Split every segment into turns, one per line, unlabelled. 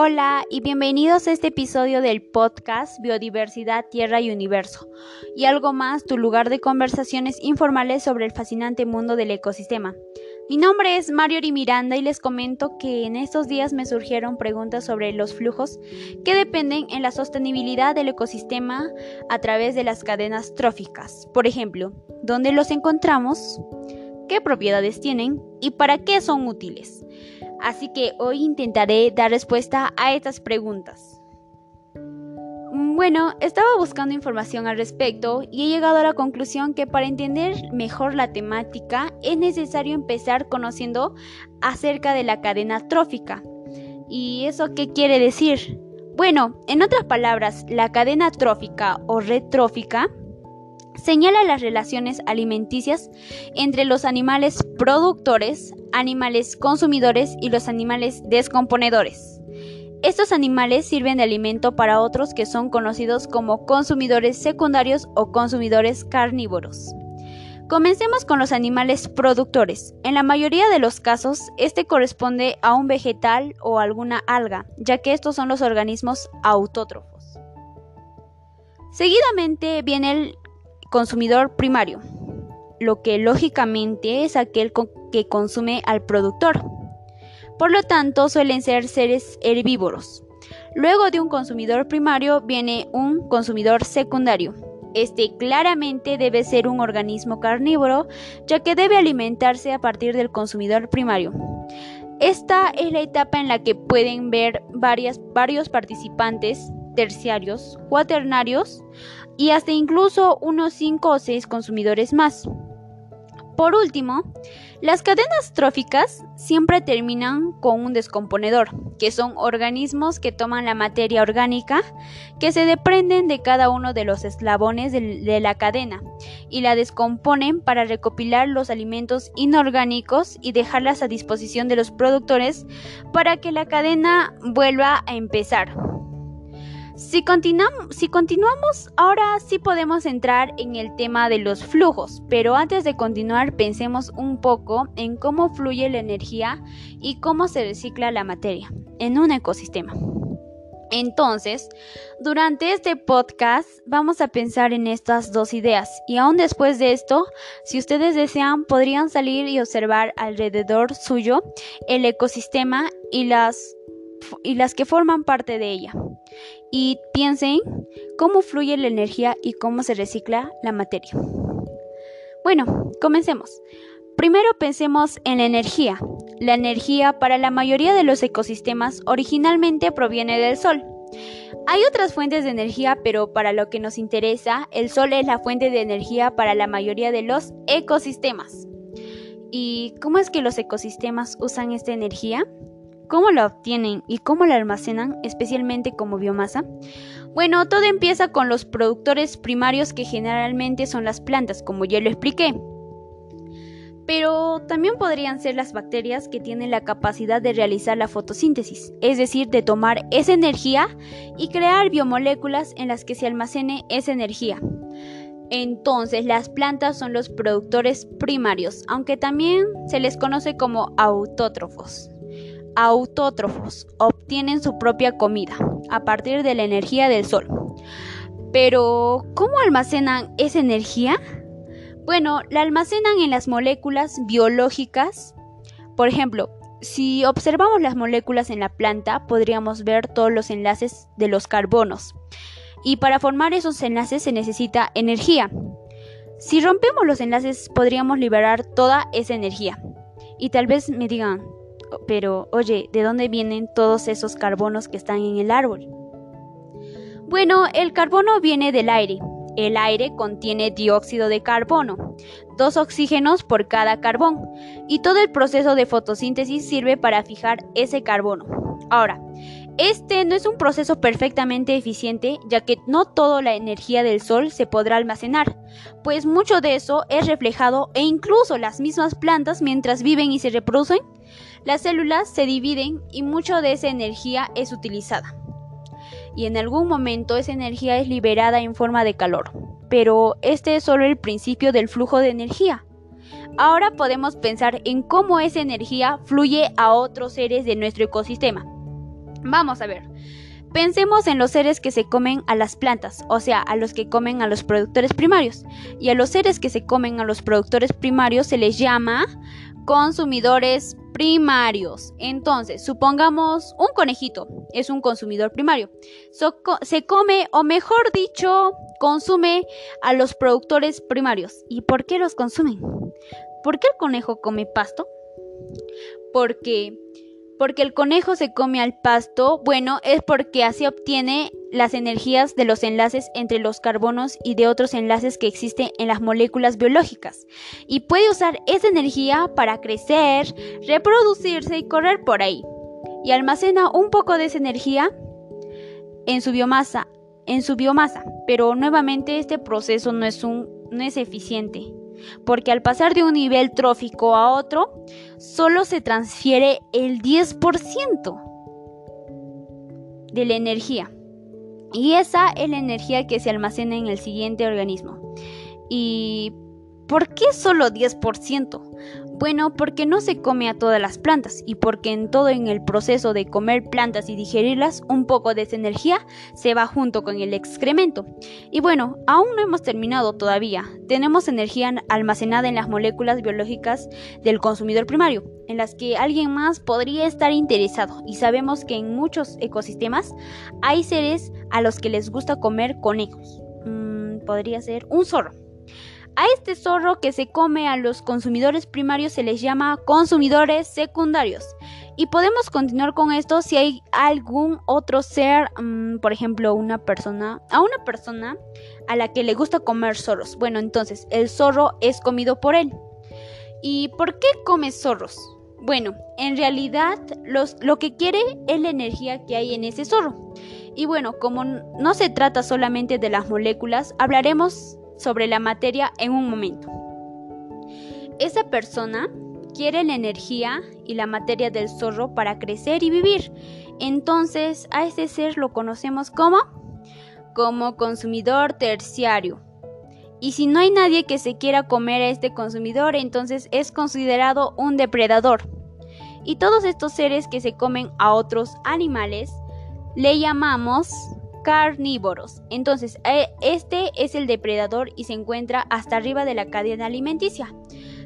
Hola y bienvenidos a este episodio del podcast Biodiversidad, Tierra y Universo. Y algo más, tu lugar de conversaciones informales sobre el fascinante mundo del ecosistema. Mi nombre es Mario Miranda y les comento que en estos días me surgieron preguntas sobre los flujos que dependen en la sostenibilidad del ecosistema a través de las cadenas tróficas. Por ejemplo, ¿dónde los encontramos? ¿Qué propiedades tienen? ¿Y para qué son útiles? Así que hoy intentaré dar respuesta a estas preguntas. Bueno, estaba buscando información al respecto y he llegado a la conclusión que para entender mejor la temática es necesario empezar conociendo acerca de la cadena trófica. ¿Y eso qué quiere decir? Bueno, en otras palabras, la cadena trófica o red trófica señala las relaciones alimenticias entre los animales productores, animales consumidores y los animales descomponedores. Estos animales sirven de alimento para otros que son conocidos como consumidores secundarios o consumidores carnívoros. Comencemos con los animales productores. En la mayoría de los casos, este corresponde a un vegetal o alguna alga, ya que estos son los organismos autótrofos. Seguidamente viene el consumidor primario, lo que lógicamente es aquel que consume al productor. Por lo tanto, suelen ser seres herbívoros. Luego de un consumidor primario viene un consumidor secundario. Este claramente debe ser un organismo carnívoro, ya que debe alimentarse a partir del consumidor primario. Esta es la etapa en la que pueden ver varios participantes terciarios, cuaternarios y hasta incluso unos 5 o 6 consumidores más. Por último, las cadenas tróficas siempre terminan con un descomponedor, que son organismos que toman la materia orgánica que se desprenden de cada uno de los eslabones de, la cadena y la descomponen para recopilar los alimentos inorgánicos y dejarlas a disposición de los productores para que la cadena vuelva a empezar. Si, continuamos, ahora sí podemos entrar en el tema de los flujos, pero antes de continuar pensemos un poco en cómo fluye la energía y cómo se recicla la materia en un ecosistema. Entonces, durante este podcast vamos a pensar en estas dos ideas y aún después de esto, si ustedes desean, podrían salir y observar alrededor suyo el ecosistema y las, y las que forman parte de ella y piensen cómo fluye la energía y cómo se recicla la materia. Bueno, comencemos. Primero pensemos en la energía. La energía para la mayoría de los ecosistemas originalmente proviene del Sol. Hay otras fuentes de energía, pero para lo que nos interesa, el Sol es la fuente de energía para la mayoría de los ecosistemas. ¿Y cómo es que los ecosistemas usan esta energía? ¿Cómo la obtienen y cómo la almacenan, especialmente como biomasa? Bueno, todo empieza con los productores primarios que generalmente son las plantas, como ya lo expliqué. Pero también podrían ser las bacterias que tienen la capacidad de realizar la fotosíntesis, es decir, de tomar esa energía y crear biomoléculas en las que se almacene esa energía. Entonces, las plantas son los productores primarios, aunque también se les conoce como autótrofos autótrofos obtienen su propia comida a partir de la energía del sol. Pero, ¿cómo almacenan esa energía? Bueno, la almacenan en las moléculas biológicas. Por ejemplo, si observamos las moléculas en la planta, podríamos ver todos los enlaces de los carbonos. Y para formar esos enlaces se necesita energía. Si rompemos los enlaces, podríamos liberar toda esa energía. Y tal vez me digan, pero oye, ¿de dónde vienen todos esos carbonos que están en el árbol? Bueno, el carbono viene del aire. El aire contiene dióxido de carbono, dos oxígenos por cada carbón, y todo el proceso de fotosíntesis sirve para fijar ese carbono. Ahora, este no es un proceso perfectamente eficiente, ya que no toda la energía del sol se podrá almacenar, pues mucho de eso es reflejado e incluso las mismas plantas mientras viven y se reproducen las células se dividen y mucho de esa energía es utilizada. Y en algún momento esa energía es liberada en forma de calor. Pero este es solo el principio del flujo de energía. Ahora podemos pensar en cómo esa energía fluye a otros seres de nuestro ecosistema. Vamos a ver. Pensemos en los seres que se comen a las plantas, o sea, a los que comen a los productores primarios. Y a los seres que se comen a los productores primarios se les llama consumidores primarios. Entonces, supongamos un conejito es un consumidor primario. se come, o mejor dicho, consume a los productores primarios. ¿Y por qué los consumen? ¿Por qué el conejo come pasto? Porque porque el conejo se come al pasto, bueno, es porque así obtiene las energías de los enlaces entre los carbonos y de otros enlaces que existen en las moléculas biológicas. Y puede usar esa energía para crecer, reproducirse y correr por ahí. Y almacena un poco de esa energía en su biomasa, en su biomasa, pero nuevamente este proceso no es un no es eficiente porque al pasar de un nivel trófico a otro, solo se transfiere el 10% de la energía. Y esa es la energía que se almacena en el siguiente organismo. ¿Y por qué solo 10%? Bueno, porque no se come a todas las plantas y porque en todo en el proceso de comer plantas y digerirlas, un poco de esa energía se va junto con el excremento. Y bueno, aún no hemos terminado todavía. Tenemos energía almacenada en las moléculas biológicas del consumidor primario, en las que alguien más podría estar interesado. Y sabemos que en muchos ecosistemas hay seres a los que les gusta comer conejos. Mm, podría ser un zorro. A este zorro que se come a los consumidores primarios se les llama consumidores secundarios. Y podemos continuar con esto si hay algún otro ser, mm, por ejemplo, una persona, a una persona a la que le gusta comer zorros. Bueno, entonces el zorro es comido por él. ¿Y por qué come zorros? Bueno, en realidad lo que quiere es la energía que hay en ese zorro. Y bueno, como no se trata solamente de las moléculas, hablaremos sobre la materia en un momento. Esa persona quiere la energía y la materia del zorro para crecer y vivir. Entonces a ese ser lo conocemos como como consumidor terciario. Y si no hay nadie que se quiera comer a este consumidor, entonces es considerado un depredador. Y todos estos seres que se comen a otros animales le llamamos carnívoros. Entonces, eh, este es el depredador y se encuentra hasta arriba de la cadena alimenticia.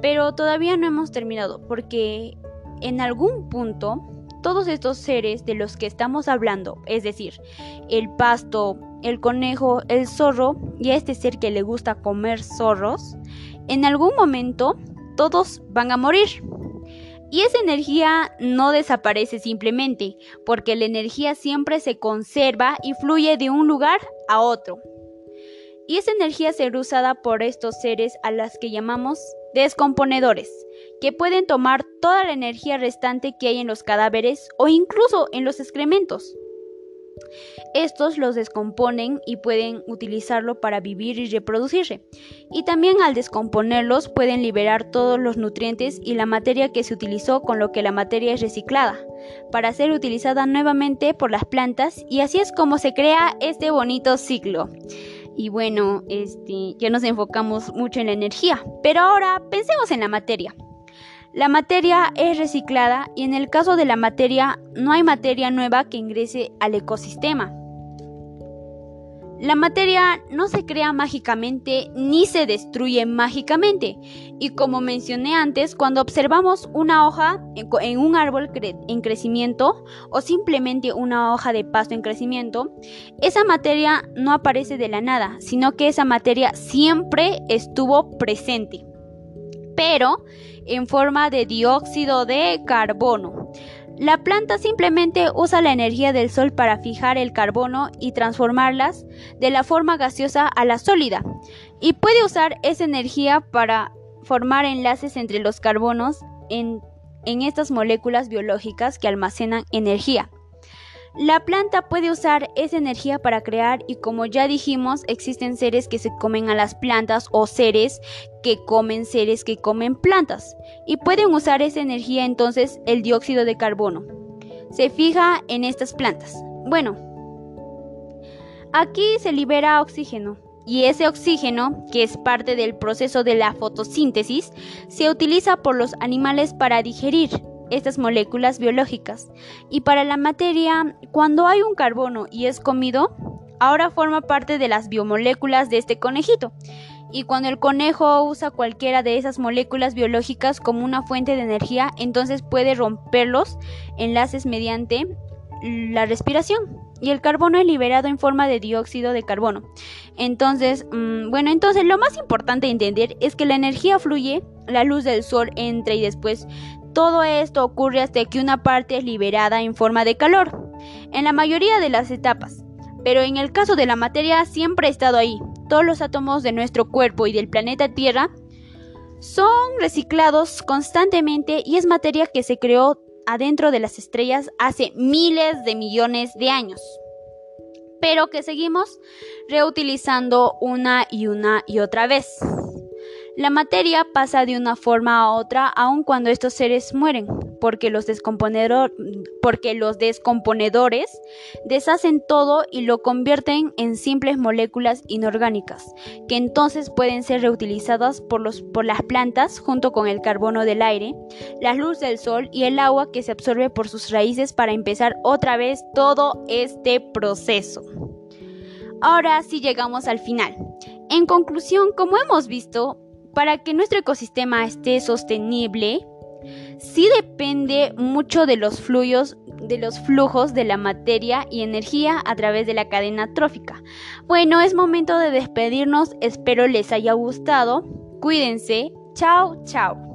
Pero todavía no hemos terminado porque en algún punto todos estos seres de los que estamos hablando, es decir, el pasto, el conejo, el zorro y este ser que le gusta comer zorros, en algún momento todos van a morir. Y esa energía no desaparece simplemente, porque la energía siempre se conserva y fluye de un lugar a otro. Y esa energía será usada por estos seres a las que llamamos descomponedores, que pueden tomar toda la energía restante que hay en los cadáveres o incluso en los excrementos. Estos los descomponen y pueden utilizarlo para vivir y reproducirse. Y también al descomponerlos pueden liberar todos los nutrientes y la materia que se utilizó con lo que la materia es reciclada para ser utilizada nuevamente por las plantas y así es como se crea este bonito ciclo. Y bueno, este, ya nos enfocamos mucho en la energía, pero ahora pensemos en la materia. La materia es reciclada y en el caso de la materia no hay materia nueva que ingrese al ecosistema. La materia no se crea mágicamente ni se destruye mágicamente. Y como mencioné antes, cuando observamos una hoja en un árbol en crecimiento o simplemente una hoja de pasto en crecimiento, esa materia no aparece de la nada, sino que esa materia siempre estuvo presente. Pero en forma de dióxido de carbono. La planta simplemente usa la energía del sol para fijar el carbono y transformarlas de la forma gaseosa a la sólida. Y puede usar esa energía para formar enlaces entre los carbonos en, en estas moléculas biológicas que almacenan energía. La planta puede usar esa energía para crear y como ya dijimos, existen seres que se comen a las plantas o seres que comen seres que comen plantas y pueden usar esa energía entonces el dióxido de carbono. Se fija en estas plantas. Bueno, aquí se libera oxígeno y ese oxígeno, que es parte del proceso de la fotosíntesis, se utiliza por los animales para digerir estas moléculas biológicas. Y para la materia, cuando hay un carbono y es comido, ahora forma parte de las biomoléculas de este conejito. Y cuando el conejo usa cualquiera de esas moléculas biológicas como una fuente de energía, entonces puede romper los enlaces mediante la respiración y el carbono es liberado en forma de dióxido de carbono. Entonces, mm, bueno, entonces lo más importante de entender es que la energía fluye, la luz del sol entra y después todo esto ocurre hasta que una parte es liberada en forma de calor, en la mayoría de las etapas. Pero en el caso de la materia siempre ha estado ahí. Todos los átomos de nuestro cuerpo y del planeta Tierra son reciclados constantemente y es materia que se creó adentro de las estrellas hace miles de millones de años, pero que seguimos reutilizando una y una y otra vez. La materia pasa de una forma a otra aun cuando estos seres mueren, porque los, porque los descomponedores deshacen todo y lo convierten en simples moléculas inorgánicas, que entonces pueden ser reutilizadas por, los, por las plantas junto con el carbono del aire, la luz del sol y el agua que se absorbe por sus raíces para empezar otra vez todo este proceso. Ahora sí llegamos al final. En conclusión, como hemos visto, para que nuestro ecosistema esté sostenible, sí depende mucho de los flujos de los flujos de la materia y energía a través de la cadena trófica. Bueno, es momento de despedirnos, espero les haya gustado. Cuídense. Chao, chao.